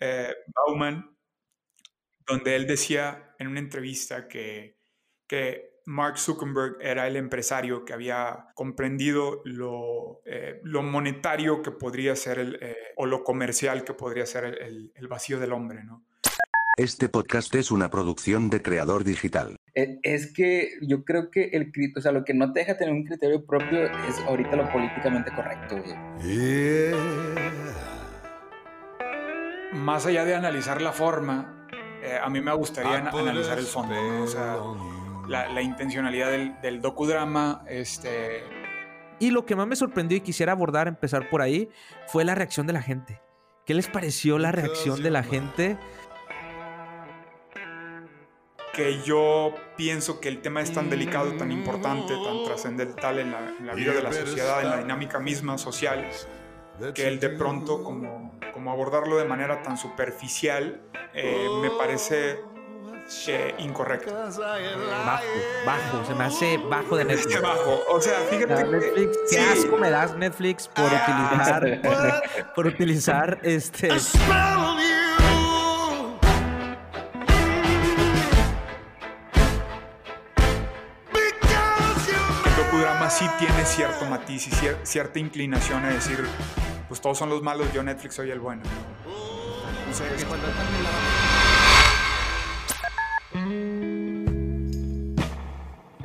eh, Bauman, donde él decía en una entrevista que, que Mark Zuckerberg era el empresario que había comprendido lo, eh, lo monetario que podría ser el, eh, o lo comercial que podría ser el, el, vacío del hombre, ¿no? Este podcast es una producción de Creador Digital. E, es que yo creo que el o sea, lo que no te deja tener un criterio propio es ahorita lo políticamente correcto. Más allá de analizar la forma, eh, a mí me gustaría analizar el fondo. O sea, la, intencionalidad del, docudrama. Este... Y lo que más me sorprendió y quisiera abordar, empezar por ahí, fue la reacción de la gente. ¿Qué les pareció la reacción de la gente? Que yo pienso que el tema es tan delicado, tan importante, tan trascendental en la, en la vida de la sociedad, en la dinámica misma social, que el de pronto como, como abordarlo de manera tan superficial eh, me parece incorrecto. Bajo, bajo, se me hace bajo de Netflix. bajo, o sea, fíjate Netflix, qué asco me das Netflix por ah. utilizar, por utilizar este. El docudrama sí tiene cierto matiz y cierta inclinación a decir, pues todos son los malos, yo Netflix soy el bueno.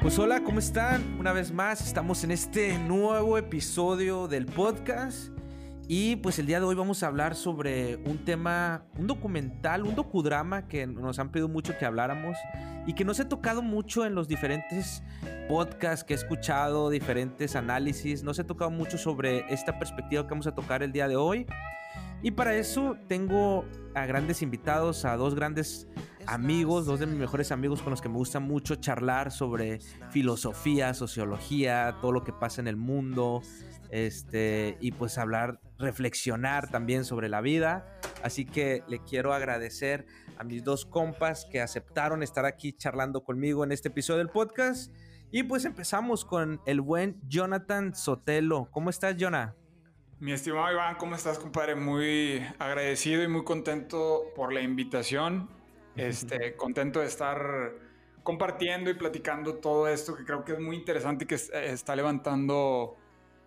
Pues hola, ¿cómo están? Una vez más estamos en este nuevo episodio del podcast y pues el día de hoy vamos a hablar sobre un tema, un documental, un docudrama que nos han pedido mucho que habláramos y que nos he tocado mucho en los diferentes podcasts que he escuchado, diferentes análisis, nos he tocado mucho sobre esta perspectiva que vamos a tocar el día de hoy. Y para eso tengo a grandes invitados, a dos grandes amigos, dos de mis mejores amigos con los que me gusta mucho charlar sobre filosofía, sociología, todo lo que pasa en el mundo, este, y pues hablar, reflexionar también sobre la vida. Así que le quiero agradecer a mis dos compas que aceptaron estar aquí charlando conmigo en este episodio del podcast. Y pues empezamos con el buen Jonathan Sotelo. ¿Cómo estás, Jonah? Mi estimado Iván, ¿cómo estás, compadre? Muy agradecido y muy contento por la invitación. Este, contento de estar compartiendo y platicando todo esto que creo que es muy interesante y que eh, está levantando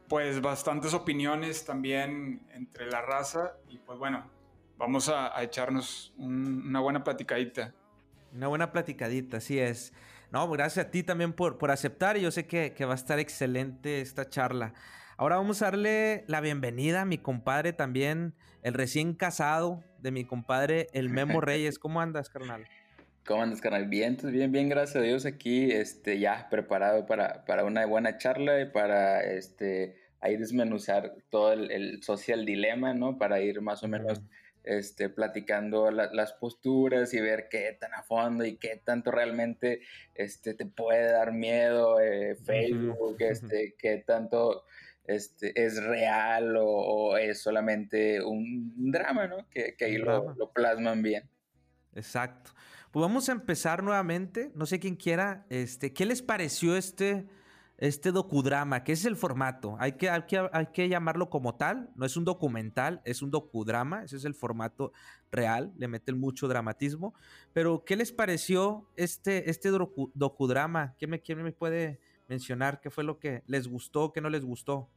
pues bastantes opiniones también entre la raza y pues bueno, vamos a, echarnos una buena platicadita. Una buena platicadita, así es. No, gracias a ti también por, por aceptar y yo sé que, que va a estar excelente esta charla. Ahora vamos a darle la bienvenida a mi compadre también, el recién casado de mi compadre, el Memo Reyes. ¿Cómo andas, carnal? ¿Cómo andas, carnal? Bien, bien, bien, gracias a Dios aquí, este, ya preparado para, para una buena charla y para, este, ahí desmenuzar todo el, social dilema, ¿no? Para ir más o menos, este, platicando las posturas y ver qué tan a fondo y qué tanto realmente, este, te puede dar miedo eh, Facebook, este, qué tanto este, es real o, es solamente un drama, ¿no? Que, ahí lo, plasman bien. Exacto. Pues vamos a empezar nuevamente. No sé quién quiera. Este, ¿Qué les pareció este, este docudrama? ¿Qué es el formato? Hay que, hay, que, hay que llamarlo como tal. No es un documental, es un docudrama. Ese es el formato real. Le meten mucho dramatismo. Pero, ¿qué les pareció este, este docudrama? ¿Quién me, quién me puede mencionar qué fue lo que les gustó, qué no les gustó.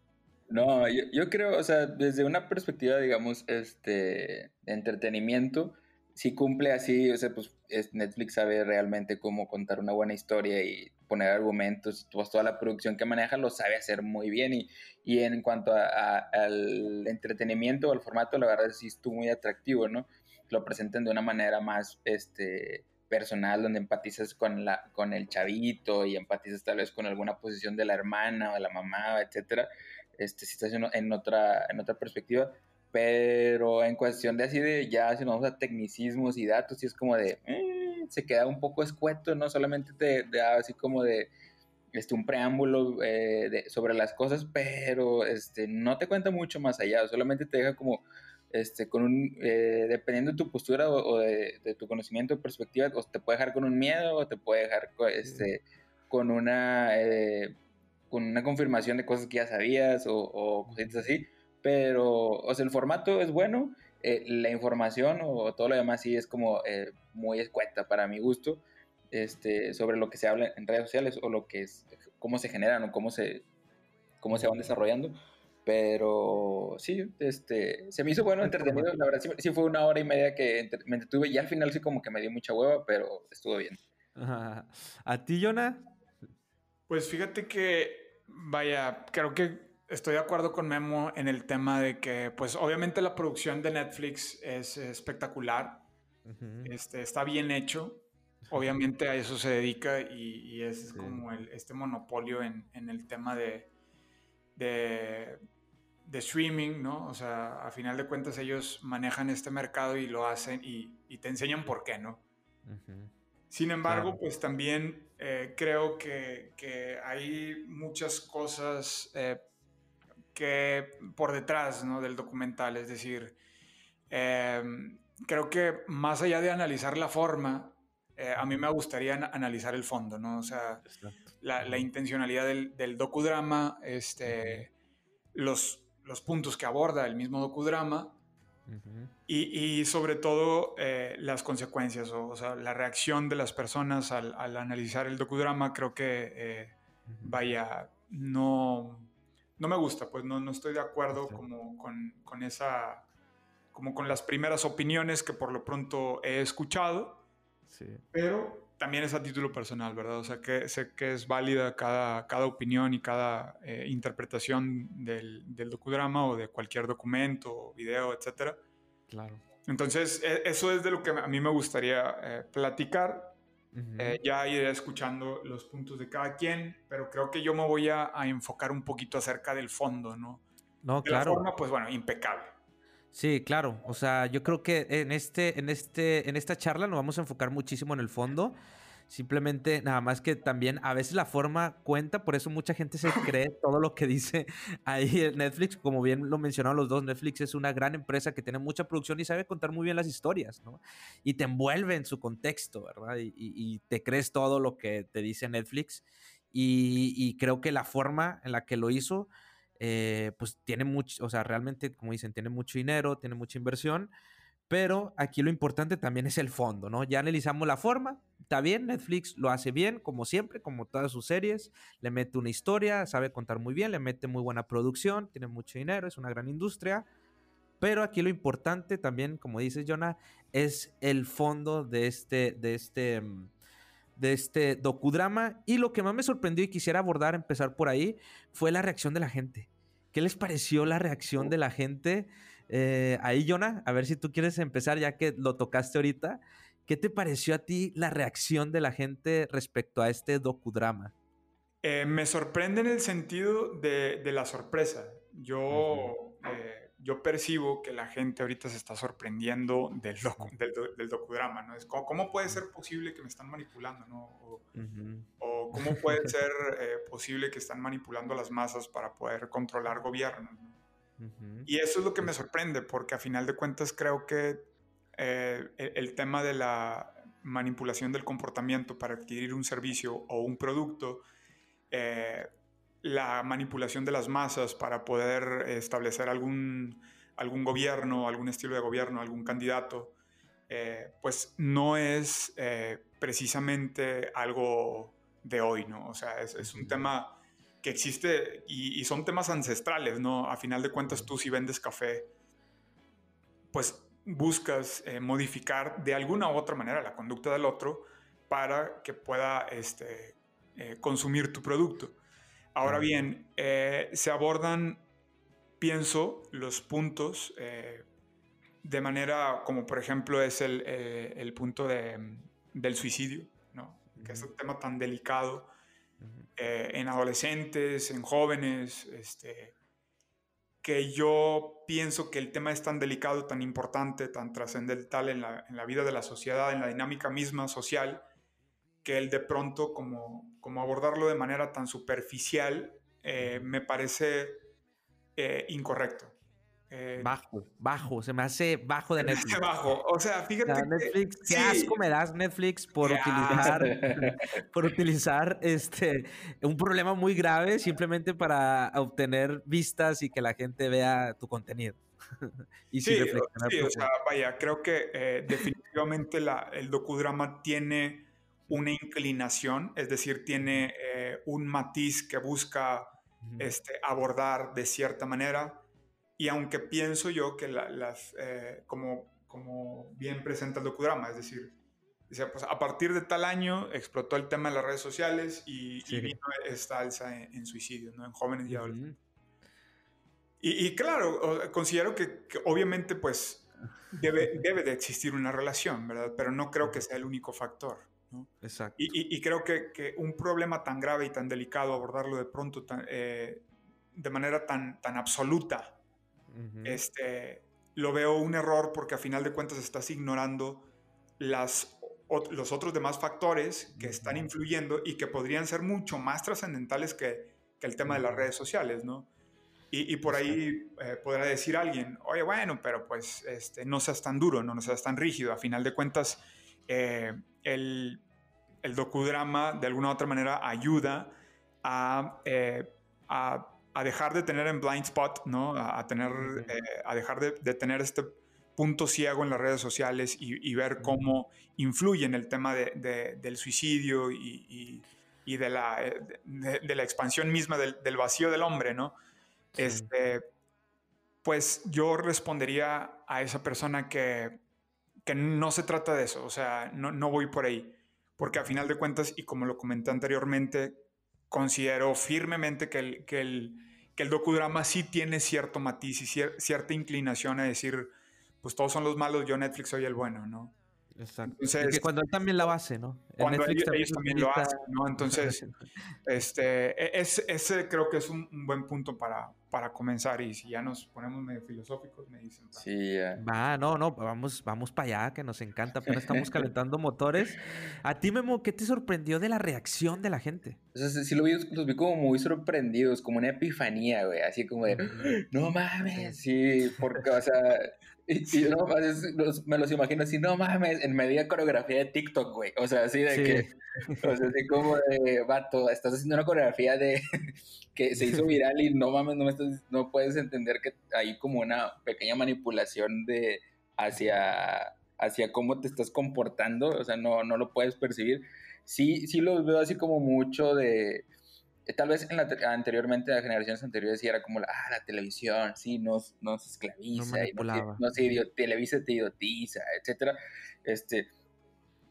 No, yo, creo, o sea, desde una perspectiva, digamos, este, de entretenimiento, si cumple así, o sea, pues Netflix sabe realmente cómo contar una buena historia y poner argumentos, pues toda la producción que maneja lo sabe hacer muy bien y, y en cuanto a, al entretenimiento al formato, la verdad sí estuvo muy atractivo, ¿no? Lo presentan de una manera más, este, personal donde empatizas con, la, con el chavito y empatizas tal vez con alguna posición de la hermana o de la mamá, etcétera, este, si estás en, otra, en otra perspectiva, pero en cuestión de así de ya si nos vamos a tecnicismos y datos, y es como de, eh, se queda un poco escueto, ¿no? Solamente te, da así como de, este, un preámbulo eh, sobre las cosas, pero este, no te cuenta mucho más allá, solamente te deja como este, con un, eh, dependiendo de tu postura o, de, tu conocimiento o perspectiva, o te puede dejar con un miedo o te puede dejar este, con una, con una confirmación de cosas que ya sabías o, o cositas así, pero, o sea, el formato es bueno, eh, la información o todo lo demás sí es como eh, muy escueta para mi gusto este, sobre lo que se habla en redes sociales o lo que es, cómo se generan o cómo se, cómo se van desarrollando. Pero sí, este, se me hizo bueno, entretenido. La verdad, sí, fue una hora y media que me entretuve y al final sí como que me dio mucha hueva, pero estuvo bien. ¿A ti, Jonah? Pues fíjate que, vaya, creo que estoy de acuerdo con Memo en el tema de que, pues obviamente la producción de Netflix es espectacular, este, está bien hecho, obviamente a eso se dedica y, es como este monopolio en, el tema de, de, streaming, ¿no? O sea, a final de cuentas ellos manejan este mercado y lo hacen y, te enseñan por qué, ¿no? Sin embargo, pues también eh, creo que, hay muchas cosas eh, que por detrás ¿no? del documental, es decir, em, creo que más allá de analizar la forma, eh, a mí me gustaría analizar el fondo, ¿no? O sea, la, intencionalidad del, docudrama, este, los, los puntos que aborda el mismo docudrama y, sobre todo eh, las consecuencias, o, sea, la reacción de las personas al, analizar el docudrama, creo que, eh, vaya, no, no me gusta, pues no, no estoy de acuerdo como con, con esa como con las primeras opiniones que por lo pronto he escuchado pero también es a título personal, ¿verdad? O sea, que sé que es válida cada, cada opinión y cada eh, interpretación del, del, docudrama o de cualquier documento, video, etcétera. Claro. Entonces, e, eso es de lo que a mí me gustaría eh, platicar. Eh, ya iré escuchando los puntos de cada quien, pero creo que yo me voy a, a enfocar un poquito acerca del fondo, ¿no? No, claro. La forma, pues bueno, impecable. Sí, claro. O sea, yo creo que en este, en este, en esta charla nos vamos a enfocar muchísimo en el fondo. Simplemente, nada más que también a veces la forma cuenta, por eso mucha gente se cree todo lo que dice ahí Netflix. Como bien lo mencionaron los dos, Netflix es una gran empresa que tiene mucha producción y sabe contar muy bien las historias, ¿no? Y te envuelve en su contexto, ¿verdad? Y, te crees todo lo que te dice Netflix. y creo que la forma en la que lo hizo eh, pues tiene mucho, o sea, realmente, como dicen, tiene mucho dinero, tiene mucha inversión, pero aquí lo importante también es el fondo, ¿no? Ya analizamos la forma, está bien, Netflix lo hace bien, como siempre, como todas sus series, le mete una historia, sabe contar muy bien, le mete muy buena producción, tiene mucho dinero, es una gran industria, pero aquí lo importante también, como dices, Jonah, es el fondo de este, de este, mm, de este docudrama. Y lo que más me sorprendió y quisiera abordar, empezar por ahí, fue la reacción de la gente. ¿Qué les pareció la reacción de la gente? Eh, ahí, Jonah, a ver si tú quieres empezar ya que lo tocaste ahorita. ¿Qué te pareció a ti la reacción de la gente respecto a este docudrama? Eh, me sorprende en el sentido de, la sorpresa. Yo yo percibo que la gente ahorita se está sorprendiendo del, del, docudrama, ¿no? Es como, ¿cómo puede ser posible que me están manipulando, ¿no? O, cómo puede ser eh, posible que están manipulando a las masas para poder controlar gobiernos, Y eso es lo que me sorprende, porque a final de cuentas creo que eh, el, tema de la manipulación del comportamiento para adquirir un servicio o un producto eh, la manipulación de las masas para poder establecer algún, algún gobierno, algún estilo de gobierno, algún candidato, eh, pues no es eh, precisamente algo de hoy, ¿no? O sea, es, un tema que existe y, son temas ancestrales, ¿no? A final de cuentas, tú si vendes café, pues buscas eh, modificar de alguna u otra manera la conducta del otro para que pueda este, consumir tu producto. Ahora bien, eh, se abordan, pienso, los puntos eh, de manera como por ejemplo es el, eh, punto del suicidio, ¿no? que es un tema tan delicado en adolescentes, en jóvenes, este, que yo pienso que el tema es tan delicado, tan importante, tan trascendental en la, en la vida de la sociedad, en la dinámica misma social, que él de pronto como, como abordarlo de manera tan superficial eh, me parece eh, incorrecto. Eh, bajo, bajo, se me hace bajo de Netflix. bajo, o sea, fíjate. Netflix, qué asco me das Netflix por utilizar, por utilizar este, un problema muy grave simplemente para obtener vistas y que la gente vea tu contenido. y sí, reflexionar. sí, o sea, vaya, creo que eh, definitivamente la- el docudrama tiene una inclinación, es decir, tiene eh, un matiz que busca Ujú. este, abordar de cierta manera. Y aunque pienso yo que la- las, eh, como, como bien presenta el docudrama, es decir, dice, pues a partir de tal año explotó el tema de las redes sociales y, y Sí. vino esta alza en, en suicidios, ¿no? En jóvenes y adolescentes. Ujú. Y, y claro, considero que, que obviamente pues debe, debe de existir una relación, ¿verdad? Pero no creo que sea el único factor, ¿no? Exacto. Y, y- y creo que, que un problema tan grave y tan delicado, abordarlo de pronto tan, eh, de manera tan, tan absoluta, Ujú. este, lo veo un error porque a final de cuentas estás ignorando las, ot- los otros demás factores que están influyendo y que podrían ser mucho más trascendentales que, que el tema de las redes sociales, ¿no? Y, y por ahí eh, podrá decir alguien, oye, bueno, pero pues este, no seas tan duro, no, no seas tan rígido. A final de cuentas, eh, el, el docudrama de alguna u otra manera ayuda a, eh, a, a dejar de tener en blind spot, ¿no? A, a tener, eh, a dejar de, de tener este punto ciego en las redes sociales y, y ver cómo influye en el tema de- de- del suicidio y, y- y de, la, eh, de, de la expansión misma del, del vacío del hombre, ¿no? Sí. Este, pues yo respondería a esa persona que, que no se trata de eso, o sea, no, no voy por ahí, porque a final de cuentas, y como lo comenté anteriormente, considero firmemente que el, que el, que el docudrama sí tiene cierto matiz y cier- cierta inclinación a decir, pues todos son los malos, yo Netflix soy el bueno, ¿no? Exacto. Entonces, y que cuando él también la hace, ¿no? Cuando Netflix ellos, ellos también lo hacen, ¿no? Entonces, este, e- es- ese creo que es un, un buen punto para, para comenzar y si ya nos ponemos medio filosóficos, me dicen. Sí, ya. Va, no, no, vamos, vamos para allá, que nos encanta, apenas estamos calentando motores. A ti, Memo, ¿qué te sorprendió de la reacción de la gente? O sea, sí, sí lo vi, los vi como muy sorprendidos, como una epifanía, güey, así como de, no mames, sí, porque, o sea, y, y no, me los imagino así, no mames, en media coreografía de TikTok, güey, o sea, así de Sí. que, o sea, así como de, vato, estás haciendo una coreografía de, que se hizo viral y no mames, no, me estás, no puedes entender que hay como una pequeña manipulación de, hacia, hacia cómo te estás comportando, o sea, no, no lo puedes percibir. Sí, sí los veo así como mucho de, tal vez en la, te- anteriormente, las generaciones anteriores, sí era como la, ah, la televisión, sí, nos, nos esclaviza, y nos, nos Televisa te idiotiza, etcétera. Este,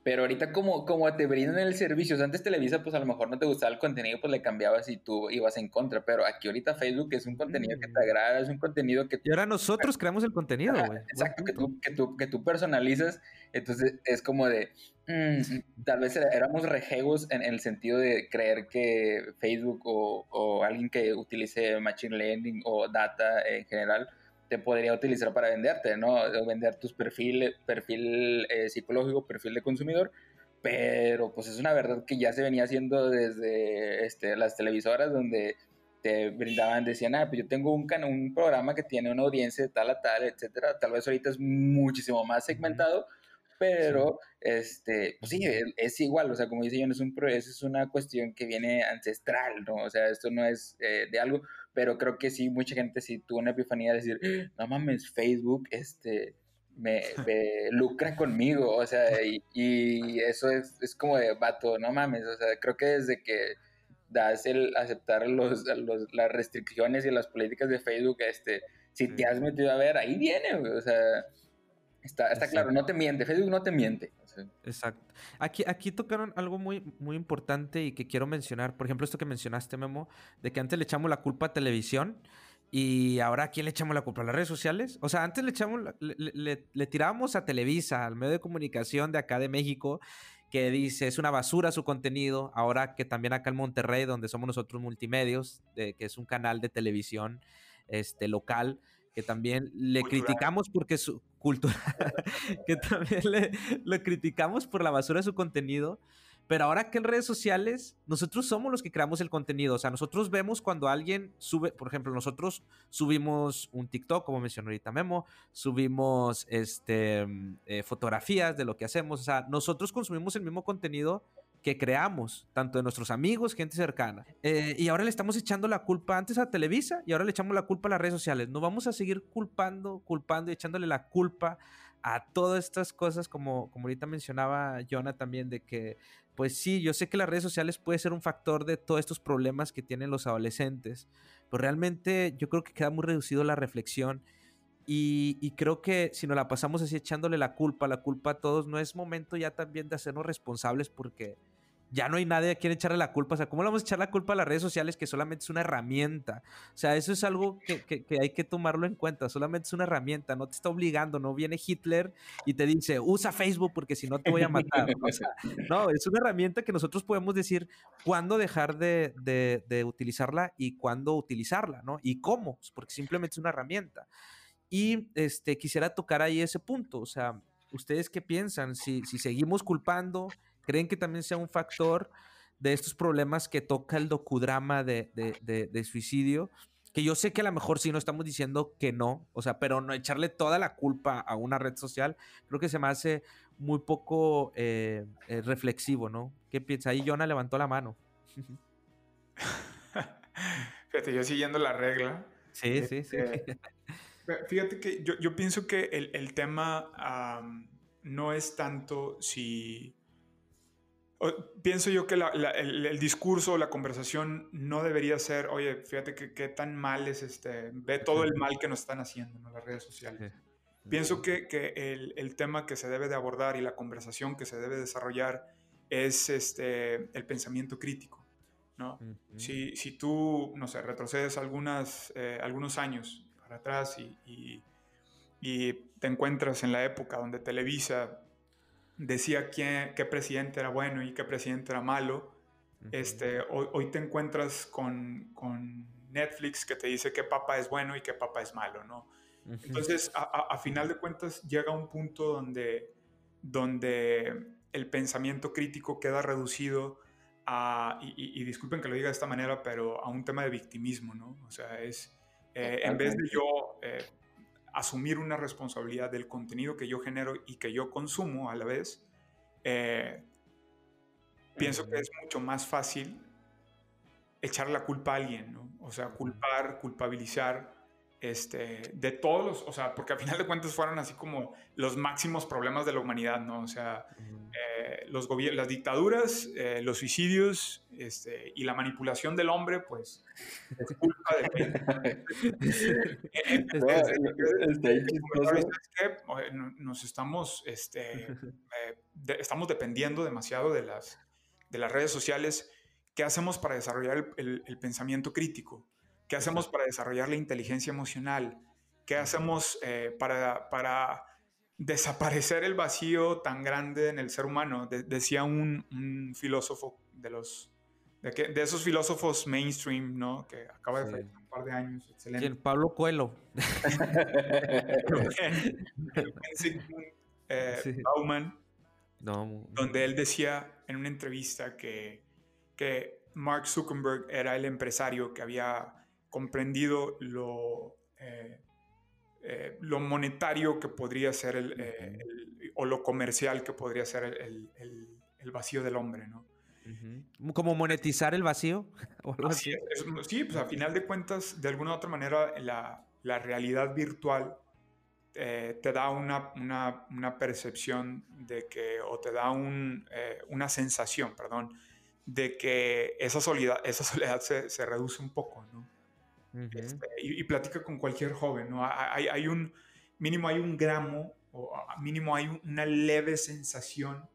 pero ahorita como, como te brindan el servicio, o sea, antes Televisa, pues a lo mejor no te gustaba el contenido, pues le cambiabas y tú ibas en contra, pero aquí ahorita Facebook es un contenido que te Mm. agrada, es un contenido que Y ahora nosotros creamos el contenido, güey. Exacto, que tú, que, tú, que tú personalizas, entonces es como de, mm, tal vez éramos rejegos en, el sentido de creer que Facebook o, o alguien que utilice Machine Learning o data en general te podría utilizar para venderte, ¿no? O vender tus perfiles, perfil eh, psicológico, perfil de consumidor, pero pues es una verdad que ya se venía haciendo desde este, las televisoras donde te brindaban, decían, ah, pues yo tengo un, can- un programa que tiene una audiencia de tal a tal, etcétera. Tal vez ahorita es muchísimo más segmentado, pero este, pues sí, es, es igual, o sea, como dice yo, es, un, es una cuestión que viene ancestral, ¿no? O sea, esto no es eh, de algo, pero creo que sí, mucha gente sí tuvo una epifanía de decir, "Ah, no mames, Facebook, este, me, me lucra conmigo, o sea, y, y eso es, es como de vato, no mames, o sea, creo que desde que das el aceptar los, los- las restricciones y las políticas de Facebook, este, si te Sí. has metido a ver, ahí viene, o sea, está, está claro, no te miente, Facebook no te miente. Exacto. Aquí, aquí tocaron algo muy, muy importante y que quiero mencionar. Por ejemplo, esto que mencionaste, Memo, de que antes le echamos la culpa a televisión y ahora a quién le echamos la culpa a las redes sociales. O sea, antes le echamos, la- le, le- le- le tirábamos a Televisa, al medio de comunicación de acá de México, que dice es una basura su contenido. Ahora que también acá en Monterrey, donde somos nosotros multimedios, de- que es un canal de televisión este, local, que también le Cultural. criticamos porque su cultura, que también le, lo criticamos por la basura de su contenido. Pero ahora que en redes sociales, nosotros somos los que creamos el contenido. O sea, nosotros vemos cuando alguien sube, por ejemplo, nosotros subimos un TikTok, como mencionó ahorita Memo, subimos este, mm, eh, fotografías de lo que hacemos. O sea, nosotros consumimos el mismo contenido que creamos, tanto de nuestros amigos, gente cercana. Eh, y ahora le estamos echando la culpa antes a Televisa y ahora le echamos la culpa a las redes sociales. No vamos a seguir culpando, culpando y echándole la culpa a todas estas cosas, como, como ahorita mencionaba Jonah también, de que, pues sí, yo sé que las redes sociales puede ser un factor de todos estos problemas que tienen los adolescentes, pero realmente yo creo que queda muy reducido la reflexión y, creo que si nos la pasamos así echándole la culpa, la culpa a todos, no es momento ya también de hacernos responsables porque ya no hay nadie a quien echarle la culpa. O sea, ¿cómo le vamos a echar la culpa a las redes sociales que solamente es una herramienta? O sea, eso es algo que, que, hay que tomarlo en cuenta. Solamente es una herramienta, no te está obligando. No viene Hitler y te dice, usa Facebook porque si no te voy a matar. no, es una herramienta que nosotros podemos decir cuándo dejar de, de, de utilizarla y cuándo utilizarla, ¿no? Y cómo, porque simplemente es una herramienta. Y este, quisiera tocar ahí ese punto, o sea, ¿ustedes qué piensan? Si, si seguimos culpando, ¿creen que también sea un factor de estos problemas que toca el docudrama de, de, de, suicidio? Que yo sé que a lo mejor sí no estamos diciendo que no, o sea, pero no echarle toda la culpa a una red social, creo que se me hace muy poco eh, eh, reflexivo, ¿no? ¿Qué piensa? Ahí Jonah levantó la mano. Fíjate, yo siguiendo la regla. Sí, sí, sí. Este, Fíjate que yo, yo pienso que el, el tema no es tanto si... pienso yo que el, el, discurso, la conversación no debería ser, oye, fíjate que qué tan mal es este, ve todo el mal que nos están haciendo ¿no? las redes sociales. Pienso que, que el, el, tema que se debe de abordar y la conversación que se debe desarrollar es este, el pensamiento crítico. ¿no? si, si, tú, no sé, retrocedes algunas, eh, algunos años para atrás y, y, te encuentras en la época donde Televisa decía quién, qué presidente era bueno y qué presidente era malo, este, hoy, hoy, te encuentras con, con, Netflix que te dice qué papa es bueno y qué papa es malo, ¿no? Entonces, a, a, final de cuentas, llega un punto donde, donde el pensamiento crítico queda reducido a, y, y, disculpen que lo diga de esta manera, pero a un tema de victimismo, ¿no? O sea, es, eh, en vez de yo eh, asumir una responsabilidad del contenido que yo genero y que yo consumo a la vez, eh, pienso que es mucho más fácil echar la culpa a alguien, ¿no? O sea, culpar, culpabilizar este, de todos los, o sea, porque al final de cuentas fueron así como los máximos problemas de la humanidad, ¿no? O sea, eh, los las dictaduras, eh, los suicidios este, y la manipulación del hombre, pues, es culpa de... Nos estamos, este, eh, estamos dependiendo demasiado de las, de las redes sociales. ¿Qué hacemos para desarrollar el pensamiento crítico? ¿Qué hacemos para desarrollar la inteligencia emocional? ¿Qué hacemos eh, para, para, desaparecer el vacío tan grande en el ser humano? decía un, filósofo de los... De, de, esos filósofos mainstream, ¿no? Que acaba de fallecer un par de años. Excelente. ¿Quién? Pablo Coelho. eh, Bauman. No. Donde él decía en una entrevista que, que Mark Zuckerberg era el empresario que había comprendido lo, eh, eh, lo monetario que podría ser eh, el, o lo comercial que podría ser el, el vacío del hombre, ¿no? ¿Como monetizar el vacío? sí, pues a final de cuentas, de alguna u otra manera, la, la realidad virtual te da una, una, una, percepción de que, o te da un, una sensación, perdón, de que esa soledad, esa soledad se, se reduce un poco, ¿no? Este, y, platica con cualquier joven, ¿no? Hay, hay, un, mínimo hay un gramo, o mínimo hay una leve sensación,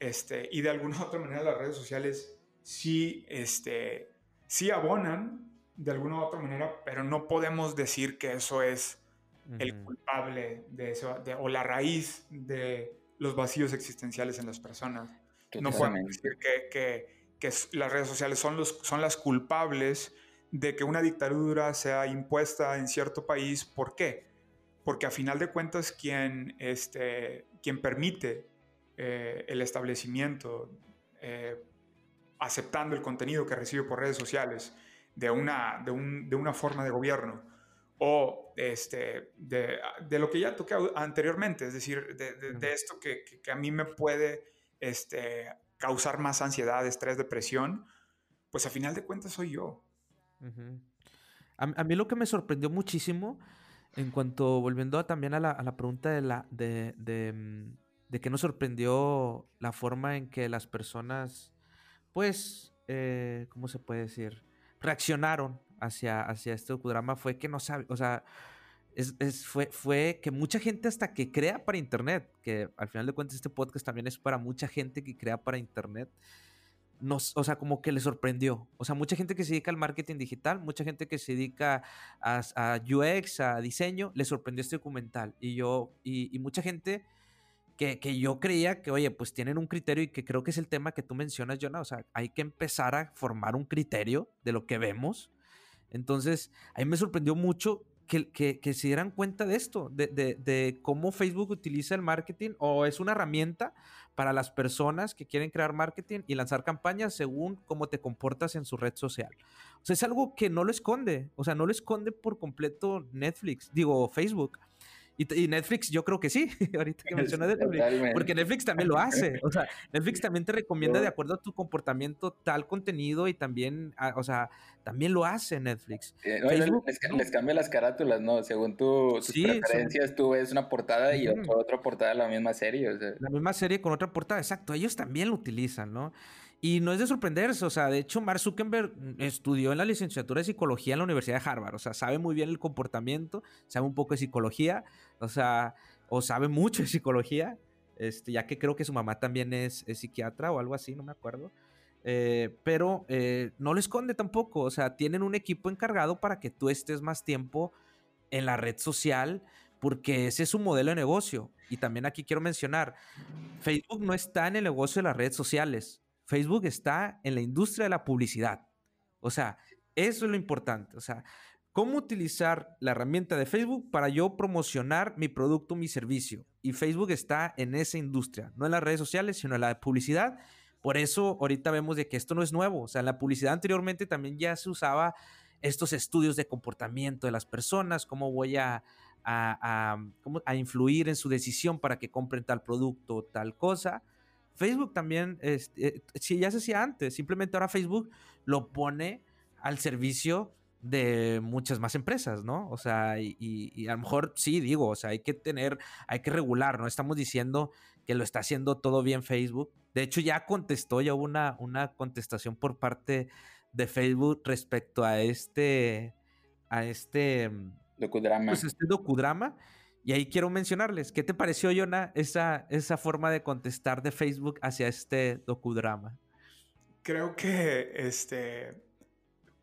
este, y de alguna u otra manera las redes sociales sí, este, sí abonan de alguna u otra manera, pero no podemos decir que eso es el culpable de eso, o la raíz de los vacíos existenciales en las personas. No podemos decir que, que, que, las redes sociales son, los, son las culpables de que una dictadura sea impuesta en cierto país. ¿Por qué? Porque a final de cuentas quien, este, quien permite eh, el establecimiento, eh, aceptando el contenido que recibe por redes sociales de una, de, una forma de gobierno o este, de, lo que ya toqué anteriormente, es decir, de, esto que, a mí me puede este, causar más ansiedad, estrés, depresión, pues a final de cuentas soy yo. A, mí lo que me sorprendió muchísimo, en cuanto, volviendo también a la, pregunta de, la, de, mm, que nos sorprendió la forma en que las personas, pues, eh, ¿cómo se puede decir? Reaccionaron hacia, hacia este docudrama fue que no sabe, o sea, fue, fue que mucha gente hasta que crea para Internet, que al final de cuentas este podcast también es para mucha gente que crea para Internet, nos, o sea, como que le sorprendió. O sea, mucha gente que se dedica al marketing digital, mucha gente que se dedica a, UX, a diseño, le sorprendió este documental. Y yo, y, mucha gente que, que, yo creía que, oye, pues tienen un criterio y que creo que es el tema que tú mencionas, Jonah. O sea, hay que empezar a formar un criterio de lo que vemos. Entonces, a mí me sorprendió mucho que, se dieran cuenta de esto, de, cómo Facebook utiliza el marketing o es una herramienta para las personas que quieren crear marketing y lanzar campañas según cómo te comportas en su red social. O sea, es algo que no lo esconde, o sea, no lo esconde por completo Netflix, digo Facebook. Y, Netflix, yo creo que sí, ahorita que mencionas Netflix, porque Netflix también lo hace. O sea, Netflix también te recomienda de acuerdo a tu comportamiento tal contenido y también, ah, o sea, también lo hace Netflix. les, cambia las carátulas, ¿no? Según tu, tus preferencias, tú ves una portada y otra portada de la misma serie. La misma serie con otra portada, exacto. Ellos también lo utilizan, ¿no? Y no es de sorprenderse, o sea, de hecho Mark Zuckerberg estudió en la licenciatura de psicología en la Universidad de Harvard, o sea, sabe muy bien el comportamiento, sabe un poco de psicología, o sea, o sabe mucho de psicología, este, ya que creo que su mamá también es, psiquiatra o algo así, no me acuerdo. Eh, pero eh, no lo esconde tampoco, o sea, tienen un equipo encargado para que tú estés más tiempo en la red social, porque ese es su modelo de negocio. Y también aquí quiero mencionar, Facebook no está en el negocio de las redes sociales. Facebook está en la industria de la publicidad. O sea, eso es lo importante. O sea, cómo utilizar la herramienta de Facebook para yo promocionar mi producto, mi servicio. Y Facebook está en esa industria, no en las redes sociales, sino en la publicidad. Por eso ahorita vemos de que esto no es nuevo. O sea, en la publicidad anteriormente también ya se usaba estos estudios de comportamiento de las personas, cómo voy a, influir en su decisión para que compren tal producto tal cosa. Facebook también, este, si ya se hacía antes, simplemente ahora Facebook lo pone al servicio de muchas más empresas, ¿no? O sea, y, a lo mejor sí digo, o sea, hay que tener, hay que regular, no estamos diciendo que lo está haciendo todo bien Facebook. De hecho, ya contestó, ya hubo una, una contestación por parte de Facebook respecto a este, a este docudrama. Pues este docudrama. Y ahí quiero mencionarles, ¿qué te pareció, Yona, esa, esa forma de contestar de Facebook hacia este docudrama? Creo que este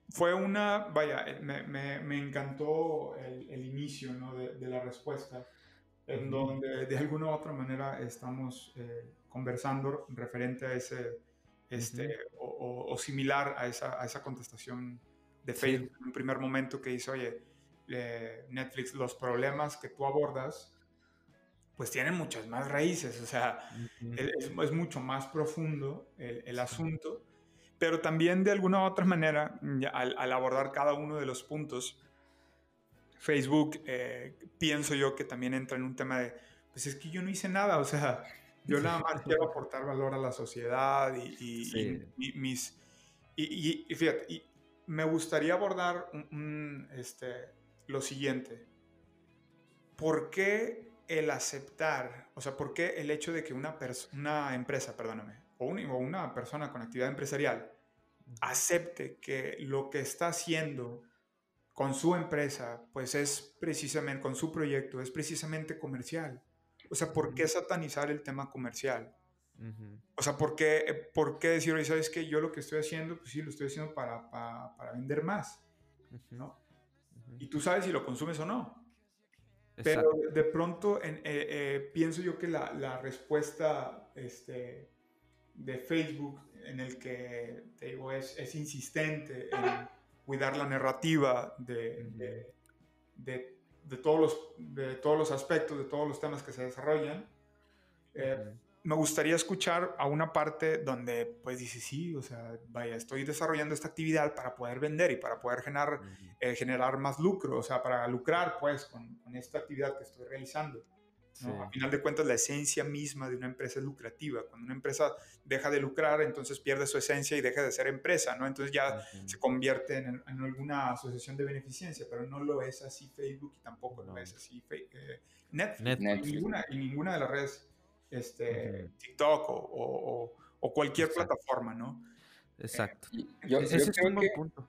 fue una, vaya, me, me, encantó el, inicio ¿no? de, la respuesta, en donde de alguna u otra manera estamos eh, conversando referente a ese, este, o, similar a esa, a esa contestación de Facebook en un primer momento que dice, oye, Netflix, los problemas que tú abordas, pues tienen muchas más raíces, o sea, es, mucho más profundo el, asunto, pero también de alguna u otra manera, al, abordar cada uno de los puntos, Facebook, eh, pienso yo que también entra en un tema de, pues es que yo no hice nada, o sea, yo nada más quiero aportar valor a la sociedad y, mis... Y, fíjate, me gustaría abordar un, este, lo siguiente. ¿Por qué el aceptar, o sea, por qué el hecho de que una, una empresa, perdóname, o, una persona con actividad empresarial acepte que lo que está haciendo con su empresa, pues es precisamente, con su proyecto, es precisamente comercial? O sea, ¿por qué satanizar el tema comercial? O sea, ¿por qué, ¿por qué decir, sabes que yo lo que estoy haciendo, pues sí, lo estoy haciendo para, para, vender más, ¿no? Y tú sabes si lo consumes o no. Pero de pronto eh, eh, pienso yo que la, la, respuesta este, de Facebook en el que te digo, es, es insistente en cuidar la narrativa de, de, de, todos los, de todos los aspectos, de todos los temas que se desarrollan, eh, me gustaría escuchar a una parte donde pues dice, sí, o sea, vaya, estoy desarrollando esta actividad para poder vender y para poder generar, eh, generar más lucro, o sea, para lucrar pues con, con, esta actividad que estoy realizando. ¿no? A final de cuentas, la esencia misma de una empresa es lucrativa. Cuando una empresa deja de lucrar, entonces pierde su esencia y deja de ser empresa, ¿no? Entonces ya se convierte en, alguna asociación de beneficencia, pero no lo es así Facebook y tampoco lo es así eh, Netflix, Y, ninguna, y, ninguna, de las redes, este, TikTok o, o, cualquier plataforma, ¿no? Exacto. yo, Ese es un buen punto.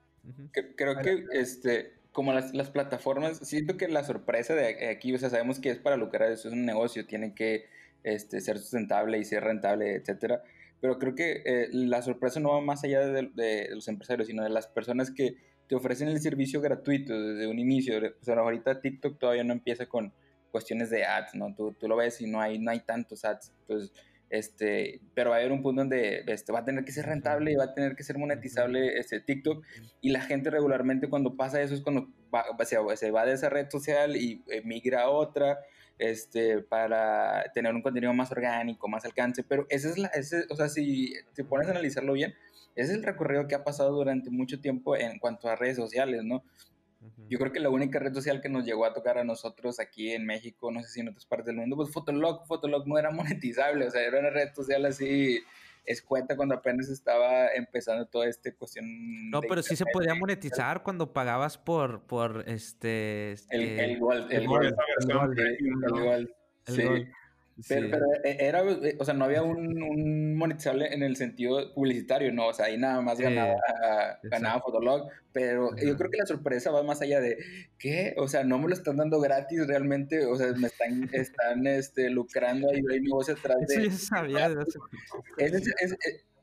creo que este como las, las, plataformas, siento que la sorpresa de aquí, o sea, sabemos que es para lucrar, eso es un negocio, tiene que este, ser sustentable y ser rentable, etcétera. Pero creo que eh, la sorpresa no va más allá de, de, los empresarios, sino de las personas que te ofrecen el servicio gratuito desde un inicio. O sea, ahorita TikTok todavía no empieza con cuestiones de ads, ¿no? Tú, tú lo ves y no hay, no hay tantos ads. Entonces, este, pero va a haber un punto donde este, va a tener que ser rentable y va a tener que ser monetizable este, TikTok y la gente regularmente cuando pasa eso es cuando se, va de esa red social y migra a otra este, para tener un contenido más orgánico, más alcance, pero ese es la, ese, o sea, si te pones a analizarlo bien, ese es el recorrido que ha pasado durante mucho tiempo en cuanto a redes sociales, ¿no? Yo creo que la única red social que nos llegó a tocar a nosotros aquí en México, no sé si en otras partes del mundo, pues Fotolog. Fotolog no era monetizable, o sea, era una red social así escueta cuando apenas estaba empezando toda esta cuestión. No, pero sí se podía monetizar cuando pagabas por, por este... El, el, pero, eh, era, eh, o sea, no había un, un, monetizable en el sentido publicitario, no, o sea, ahí nada más ganaba, ganaba Fotolog, pero yo creo que la sorpresa va más allá de, ¿qué? O sea, no me lo están dando gratis realmente, o sea, me están, están este, lucrando ahí, hay negocio atrás de... Sí, sabía de eso. Ese es, es,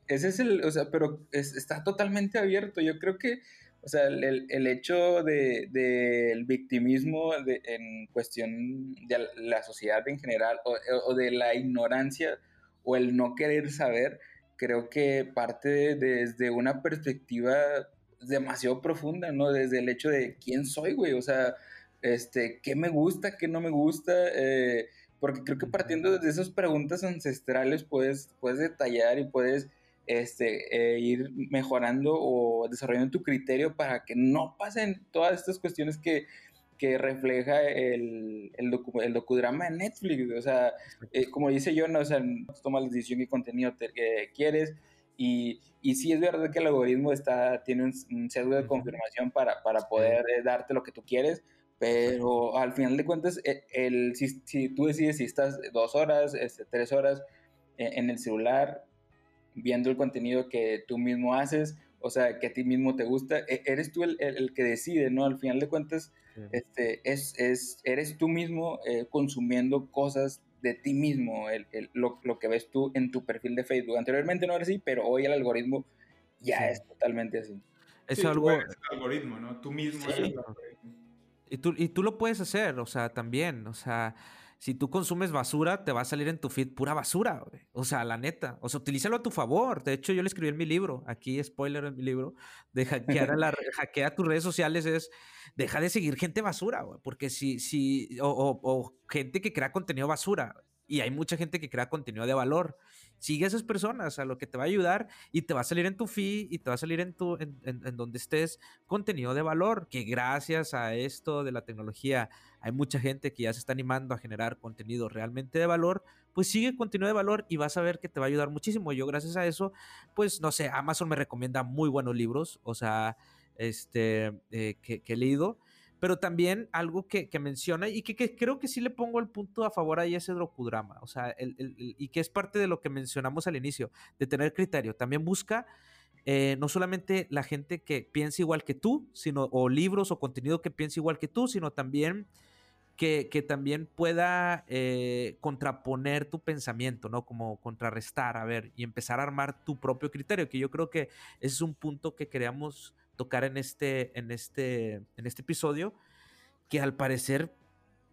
ese es el, o sea, pero está totalmente abierto, yo creo que o sea, el, el hecho del de, victimismo de, en cuestión de la sociedad en general o, o, de la ignorancia o el no querer saber, creo que parte desde una perspectiva demasiado profunda, ¿no? Desde el hecho de quién soy, güey, o sea, este, qué me gusta, qué no me gusta, eh, porque creo que partiendo de esas preguntas ancestrales puedes, puedes detallar y puedes este, eh, ir mejorando o desarrollando tu criterio para que no pasen todas estas cuestiones que, que refleja el, el, el, docudrama de Netflix. O sea, eh, como dice yo, no, o sea, tomas la decisión y contenido te, quieres. Y, y sí es verdad que el algoritmo está, tiene un, un sesgo de confirmación para, para poder eh, darte lo que tú quieres, pero al final de cuentas, el, si, si, tú decides si estás dos horas, este, tres horas en el celular, viendo el contenido que tú mismo haces, o sea, que a ti mismo te gusta, e, eres tú el, el, que decide, ¿no? Al final de cuentas, este, es, es, eres tú mismo eh, consumiendo cosas de ti mismo, el, lo, lo, que ves tú en tu perfil de Facebook. Anteriormente no era así, pero hoy el algoritmo ya es totalmente así. Es algo... el algoritmo, ¿no? Tú mismo eres el algoritmo. Y tú, y tú lo puedes hacer, o sea, también, o sea, si tú consumes basura, te va a salir en tu feed pura basura, güey. O sea, la neta. O sea, utilízalo a tu favor. De hecho, yo le escribí en mi libro, aquí spoiler en mi libro, de hackear a la, hackea tus redes sociales es, deja de seguir gente basura, güey. Porque si, si, o, o gente que crea contenido basura. Y hay mucha gente que crea contenido de valor sigue a esas personas, a lo que te va a ayudar y te va a salir en tu feed y te va a salir en, tu, en, donde estés contenido de valor, que gracias a esto de la tecnología hay mucha gente que ya se está animando a generar contenido realmente de valor, pues sigue contenido de valor y vas a ver que te va a ayudar muchísimo. Yo gracias a eso, pues no sé, Amazon me recomienda muy buenos libros, o sea, este, eh, que he leído pero también algo que, menciona y que, creo que sí le pongo el punto a favor ahí ese docudrama, o sea, y que es parte de lo que mencionamos al inicio, de tener criterio. También busca eh, no solamente la gente que piensa igual que tú, sino, o libros o contenido que piensa igual que tú, sino también que, también pueda eh, contraponer tu pensamiento, ¿no? Como contrarrestar, a ver, y empezar a armar tu propio criterio, que yo creo que ese es un punto que queríamos tocar en este, en este, en este episodio, que al parecer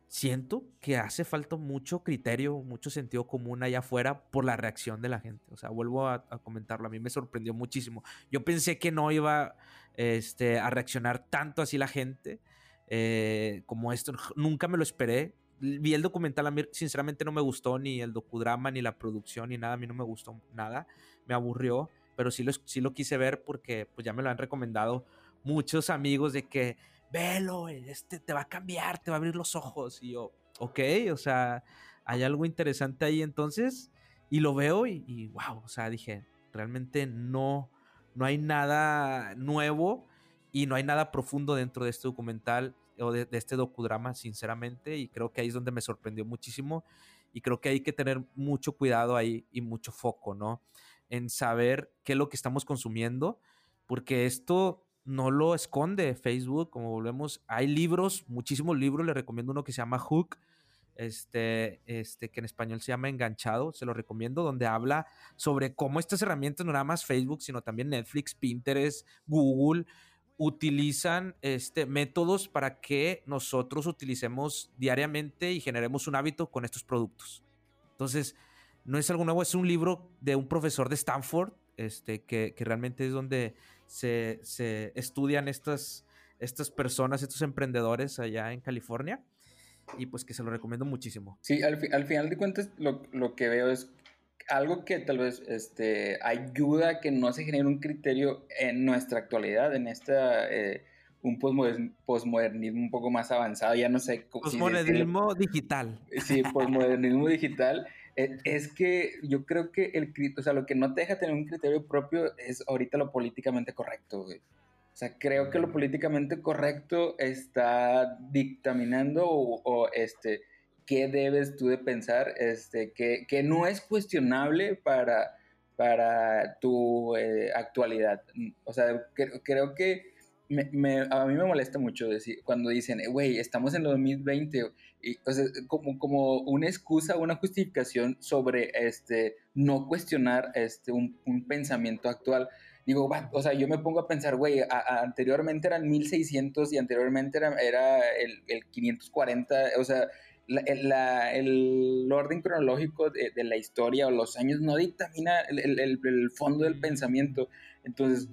siento que hace falta mucho criterio, mucho sentido común allá afuera por la reacción de la gente. O sea, vuelvo a, comentarlo, a mí me sorprendió muchísimo. Yo pensé que no iba este, a reaccionar tanto así la gente eh, como esto, nunca me lo esperé. Vi el documental, a mí sinceramente no me gustó ni el docudrama, ni la producción, ni nada, a mí no me gustó nada, me aburrió pero sí lo, sí lo quise ver porque pues ya me lo han recomendado muchos amigos de que, velo, este te va a cambiar, te va a abrir los ojos. Y yo, ok, o sea, hay algo interesante ahí entonces, y lo veo y, wow, o sea, dije, realmente no, no hay nada nuevo y no hay nada profundo dentro de este documental o de, este docudrama, sinceramente, y creo que ahí es donde me sorprendió muchísimo y creo que hay que tener mucho cuidado ahí y mucho foco, ¿no? En saber qué es lo que estamos consumiendo, porque esto no lo esconde Facebook, como volvemos, hay libros, muchísimos libros, le recomiendo uno que se llama Hook, este, este, que en español se llama Enganchado, se lo recomiendo, donde habla sobre cómo estas herramientas, no nada más Facebook, sino también Netflix, Pinterest, Google, utilizan este, métodos para que nosotros utilicemos diariamente y generemos un hábito con estos productos. Entonces, no es algo nuevo, es un libro de un profesor de Stanford, este, que, que realmente es donde se, se, estudian estas, estas personas, estos emprendedores allá en California. Y pues que se lo recomiendo muchísimo. Sí, al, al final de cuentas lo, lo que veo es algo que tal vez este, ayuda a que no se genere un criterio en nuestra actualidad, en esta... Eh, un posmodernismo un poco más avanzado, ya no sé cómo... Posmodernismo digital. Sí, posmodernismo digital. Eh, es que yo creo que el o sea, lo que no te deja tener un criterio propio es ahorita lo políticamente correcto, O sea, creo que lo políticamente correcto está dictaminando o este, qué debes tú de pensar, este, que, que no es cuestionable para, para tu eh, actualidad. O sea, creo que me, a mí me molesta mucho decir, cuando dicen, güey, estamos en el 2020, y, o sea, como, como una excusa, una justificación sobre este, no cuestionar este, un, un pensamiento actual. Digo, o sea, yo me pongo a pensar, güey, anteriormente eran 1600 y anteriormente era, era el, el 540, o sea, la, el orden cronológico de, la historia o los años no dictamina el, fondo del pensamiento. Entonces,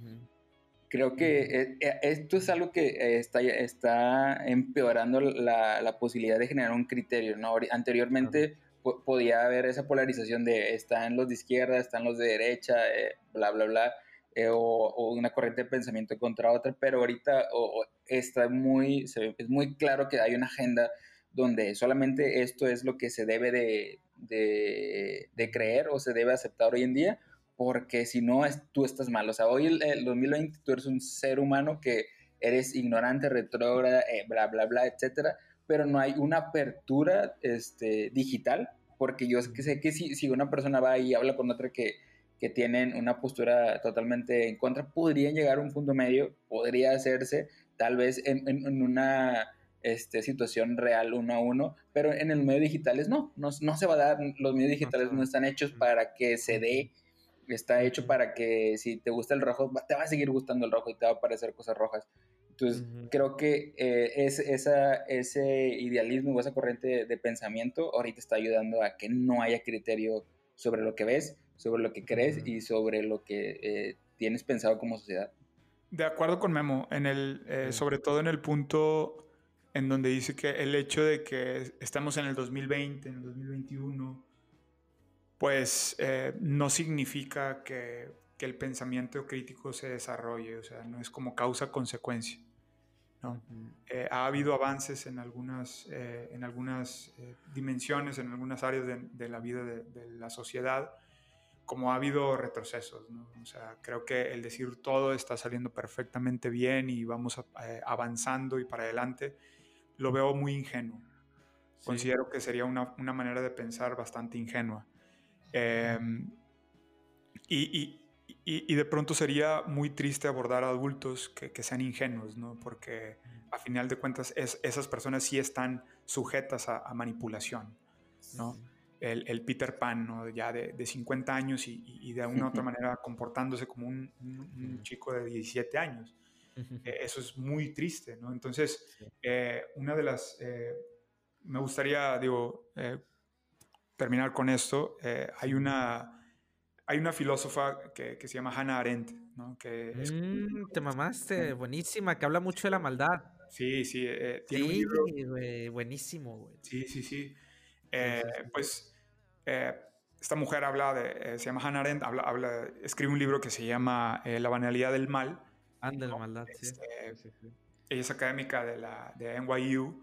creo que eh, eh, esto es algo que eh, está, está empeorando la, posibilidad de generar un criterio. ¿no? Anteriormente podía haber esa polarización de están los de izquierda, están los de derecha, bla, bla, bla. o, una corriente de pensamiento contra otra, pero ahorita está muy, es muy claro que hay una agenda donde solamente esto es lo que se debe de, de, creer o se debe aceptar hoy en día, porque si no, tú estás mal. O sea, hoy el, 2020 tú eres un ser humano que eres ignorante, retrógrada, eh, bla, bla, bla, etcétera, pero no hay una apertura este, digital, porque yo sé que si, si una persona va y habla con otra que, que tienen una postura totalmente en contra, podrían llegar a un punto medio, podría hacerse, tal vez en, en una este, situación real uno a uno, pero en el medio digitales no, no, no se va a dar, los medios digitales no están hechos para que se dé, está hecho para que si te gusta el rojo, te va a seguir gustando el rojo y te va a aparecer cosas rojas. Entonces, creo que eh, es, esa, ese idealismo o esa corriente de, pensamiento ahorita está ayudando a que no haya criterio sobre lo que ves, sobre lo que crees y sobre lo que eh, tienes pensado como sociedad. De acuerdo con Memo, en el, eh, sobre todo en el punto en donde dice que el hecho de que estamos en el 2020, en el 2021, pues eh, no significa que, que, el pensamiento crítico se desarrolle, o sea, no es como causa-consecuencia. ¿no? Eh, ha habido avances en algunas, eh, en algunas dimensiones, en algunas áreas de, de la vida de, de, la sociedad, como ha habido retrocesos. ¿no? O sea, creo que el decir todo está saliendo perfectamente bien y vamos avanzando y para adelante lo veo muy ingenuo. Considero que sería una, manera de pensar bastante ingenua. Em, y, de pronto sería muy triste abordar a adultos que, sean ingenuos, ¿no? Porque a final de cuentas esas personas sí están sujetas a, manipulación, ¿no? El, Peter Pan, ¿no? Ya de, 50 años y, de una u otra manera comportándose como un, un chico de 17 años. Eh, eso es muy triste, ¿no? Entonces, eh, una de las... Eh, me gustaría, digo, terminar con esto. hay, una, hay una filósofa que, que, se llama Hannah Arendt, ¿no? Que es, mm, te mamaste, buenísima, que habla mucho de la maldad. Sí, sí, tiene un libro... buenísimo, güey. Sí, sí, sí. pues esta mujer habla de, se llama Hannah Arendt, habla, habla, escribe un libro que se llama La banalidad del mal, Anda la maldad, sí. Este, ella es académica de, la, de NYU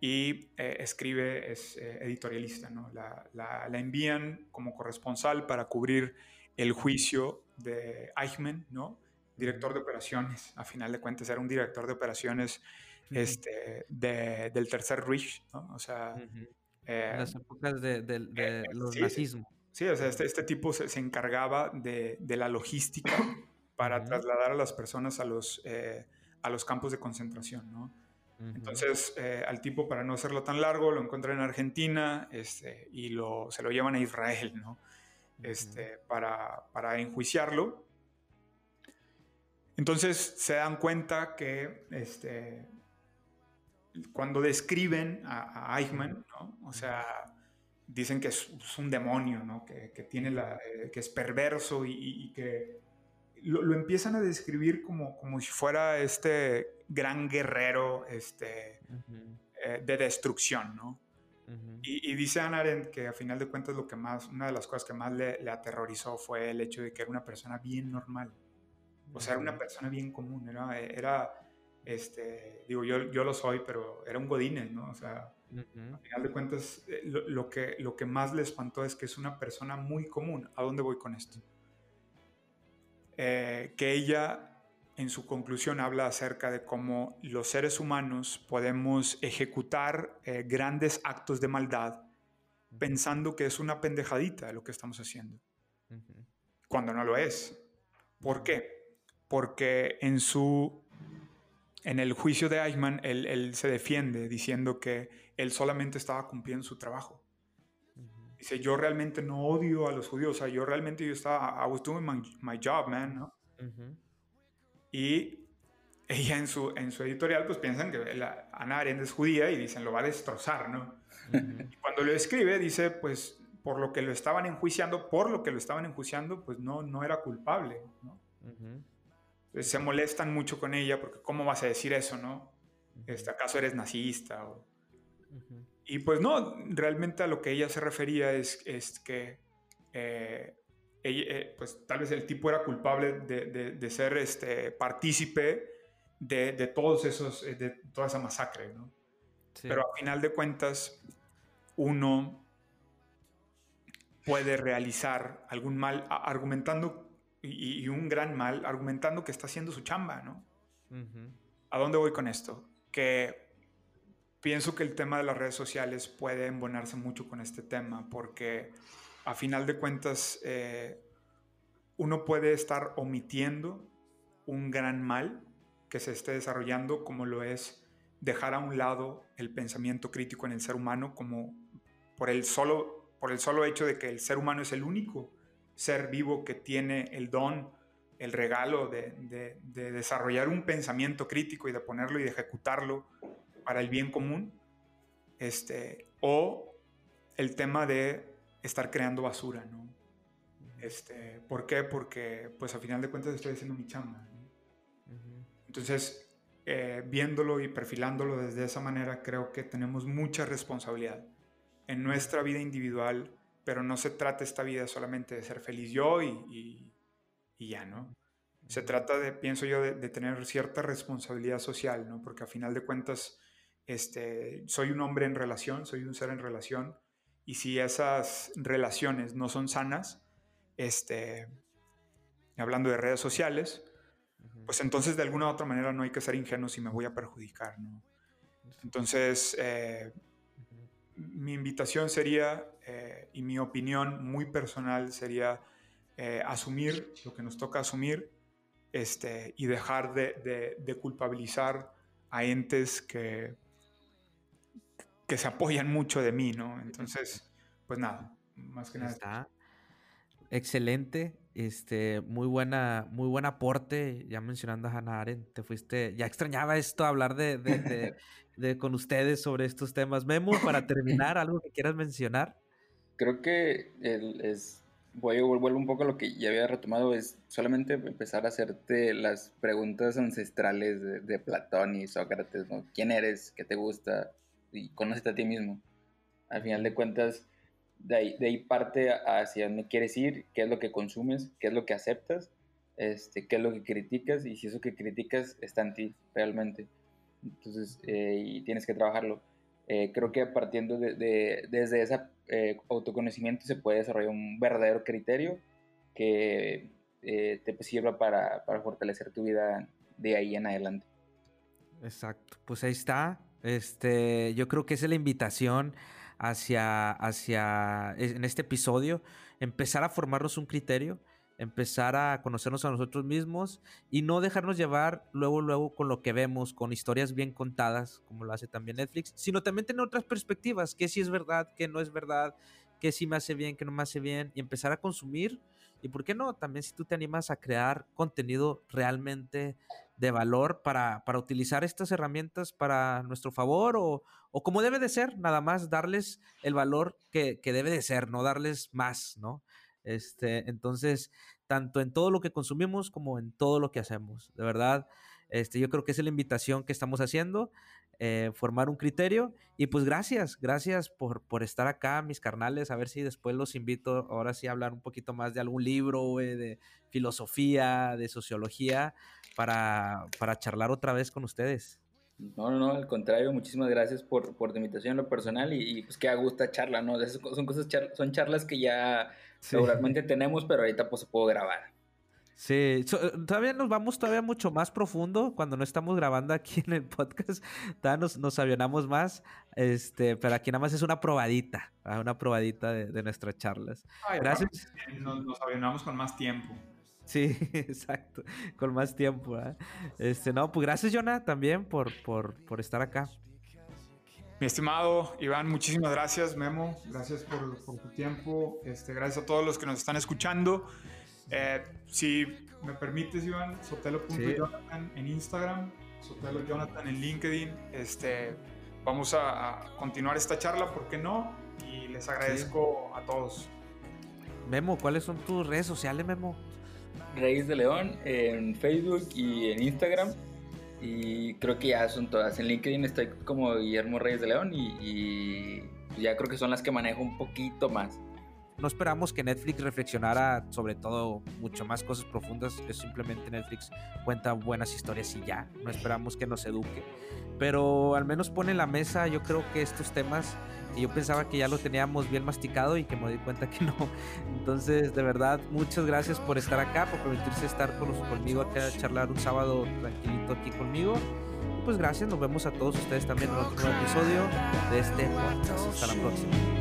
y eh, escribe, es eh, editorialista, ¿no? La, la, la, envían como corresponsal para cubrir el juicio de Eichmann, ¿no? Director de operaciones, a final de cuentas era un director de operaciones este, de, del Tercer Reich, ¿no? O sea... en las épocas de, de, los sí, nazismos. Sí, o sea, este, este tipo se, se encargaba de, la logística para trasladar a las personas a los, a los campos de concentración, ¿no? Entonces, eh, al tipo, para no hacerlo tan largo, lo encuentran en Argentina este, y lo, se lo llevan a Israel, ¿no? Este, para, para, enjuiciarlo. Entonces, se dan cuenta que este, cuando describen a, Eichmann, ¿no? O sea, dicen que es, un demonio, ¿no? Que, que tiene la, eh, que es perverso y, y que lo, empiezan a describir como, como si fuera este gran guerrero este, eh, de destrucción, ¿no? y, dice Anna Arendt que a final de cuentas lo que más, una de las cosas que más le, aterrorizó fue el hecho de que era una persona bien normal. O sea, era una persona bien común, era, era este, digo, yo, yo lo soy, pero era un godines, ¿no? O sea, a final de cuentas, eh, lo, lo, que, lo que más le espantó es que es una persona muy común. ¿A dónde voy con esto? Eh, que ella en su conclusión habla acerca de cómo los seres humanos podemos ejecutar eh, grandes actos de maldad pensando que es una pendejadita lo que estamos haciendo, cuando no lo es. ¿Por qué? Porque en su en el juicio de Eichmann, él, él, se defiende diciendo que él solamente estaba cumpliendo su trabajo. Dice, yo realmente no odio a los judíos, o sea, yo realmente yo estaba, I was doing my, job, man, ¿no? Y ella en su, en su editorial, pues piensan que la, Ana Arendt es judía y dicen, lo va a destrozar, ¿no? Y cuando lo escribe, dice, pues, por lo que lo estaban enjuiciando, por lo que lo estaban enjuiciando, pues no, no era culpable, ¿no? Entonces se molestan mucho con ella porque, ¿cómo vas a decir eso, no? Este, ¿Acaso eres nazista? O, y pues no, realmente a lo que ella se refería es, es que eh, eh, pues tal vez el tipo era culpable de, de, ser este, partícipe de, de, todos esos, eh, de toda esa masacre, ¿no? Pero a final de cuentas, uno puede realizar algún mal argumentando, y, un gran mal, argumentando que está haciendo su chamba, ¿no? ¿A dónde voy con esto? Que pienso que el tema de las redes sociales puede embonarse mucho con este tema porque a final de cuentas eh, uno puede estar omitiendo un gran mal que se esté desarrollando como lo es dejar a un lado el pensamiento crítico en el ser humano como por el solo, por el solo hecho de que el ser humano es el único ser vivo que tiene el don, el regalo de desarrollar un pensamiento crítico y de ponerlo y de ejecutarlo para el bien común, este, o el tema de estar creando basura, ¿no? Este, ¿Por qué? Porque, pues, a final de cuentas estoy haciendo mi chamba. Entonces, eh, viéndolo y perfilándolo desde esa manera, creo que tenemos mucha responsabilidad en nuestra vida individual, pero no se trata esta vida solamente de ser feliz yo y, y, ya, ¿no? Se trata de, pienso yo, de, de, tener cierta responsabilidad social, ¿no? Porque a final de cuentas, este, soy un hombre en relación, soy un ser en relación, y si esas relaciones no son sanas, este, hablando de redes sociales, pues entonces de alguna u otra manera no hay que ser ingenuo si me voy a perjudicar, ¿no? Entonces, eh, mi invitación sería, eh, y mi opinión muy personal sería eh, asumir lo que nos toca asumir este, y dejar de, de culpabilizar a entes que, que se apoyan mucho de mí, ¿no? Entonces, pues nada, más que nada. Está excelente, este, muy buena, muy buen aporte, ya mencionando a Hannah Arendt, te fuiste, ya extrañaba esto, hablar de, de, de, con ustedes sobre estos temas. Memo, para terminar, algo que quieras mencionar. Creo que el, es, voy a volver un poco a lo que ya había retomado, es solamente empezar a hacerte las preguntas ancestrales de, de Platón y Sócrates, ¿no? ¿Quién eres? ¿Qué te gusta? Y conócete a ti mismo. Al final de cuentas, de ahí, de ahí parte hacia dónde quieres ir, qué es lo que consumes, qué es lo que aceptas, este, qué es lo que criticas y si eso que criticas está en ti realmente. Entonces, eh, y tienes que trabajarlo. Eh, creo que partiendo de, desde ese eh, autoconocimiento se puede desarrollar un verdadero criterio que eh, te sirva para, para, fortalecer tu vida de ahí en adelante. Exacto, pues ahí está. Este, yo creo que esa es la invitación hacia, hacia, en este episodio, empezar a formarnos un criterio empezar a conocernos a nosotros mismos y no dejarnos llevar luego, luego con lo que vemos, con historias bien contadas, como lo hace también Netflix, sino también tener otras perspectivas, que si es verdad, que no es verdad, que si me hace bien, que no me hace bien, y empezar a consumir. Y por qué no, también si tú te animas a crear contenido realmente de valor para, para utilizar estas herramientas para nuestro favor o, o, como debe de ser, nada más darles el valor que, que debe de ser, no darles más, ¿no? Este, entonces, tanto en todo lo que consumimos como en todo lo que hacemos. De verdad, este, yo creo que es la invitación que estamos haciendo, eh, formar un criterio. Y pues gracias, gracias por, por, estar acá, mis carnales. A ver si después los invito ahora sí a hablar un poquito más de algún libro, de filosofía, de sociología, para, para charlar otra vez con ustedes. No, no, no, al contrario, muchísimas gracias por, por tu invitación lo personal y, pues que a gusta charla, ¿no? son cosas, son charlas que ya seguramente tenemos, pero ahorita pues se puedo grabar. Sí, eh, todavía nos vamos todavía mucho más profundo cuando no estamos grabando aquí en el podcast, todavía nos, nos avionamos más, este, pero aquí nada más es una probadita, una probadita de, nuestras charlas. Gracias. Nos, nos avionamos con más tiempo. Sí, exacto, con más tiempo. ¿eh? Este, no, pues gracias, Jonah, también por, por, por, estar acá. Mi estimado Iván, muchísimas gracias, Memo. Gracias por, por tu tiempo. Este, gracias a todos los que nos están escuchando. Eh, si me permites, Iván, sotelo.jonathan en Instagram, Sotelo Jonathan en LinkedIn. Este, vamos a, continuar esta charla, ¿por qué no? Y les agradezco a todos. Memo, ¿cuáles son tus redes sociales, Memo? Reyes de León en Facebook y en Instagram. Y creo que ya son todas. En LinkedIn estoy como Guillermo Reyes de León y, ya creo que son las que manejo un poquito más. No esperamos que Netflix reflexionara sobre todo mucho más cosas profundas. Es simplemente Netflix cuenta buenas historias y ya. No esperamos que nos eduque. Pero al menos pone en la mesa, yo creo que estos temas y yo pensaba que ya lo teníamos bien masticado y que me di cuenta que no. Entonces, de verdad, muchas gracias por estar acá, por permitirse estar con, conmigo acá a charlar un sábado tranquilito aquí conmigo. pues gracias, nos vemos a todos ustedes también en otro episodio de este podcast. Hasta la próxima.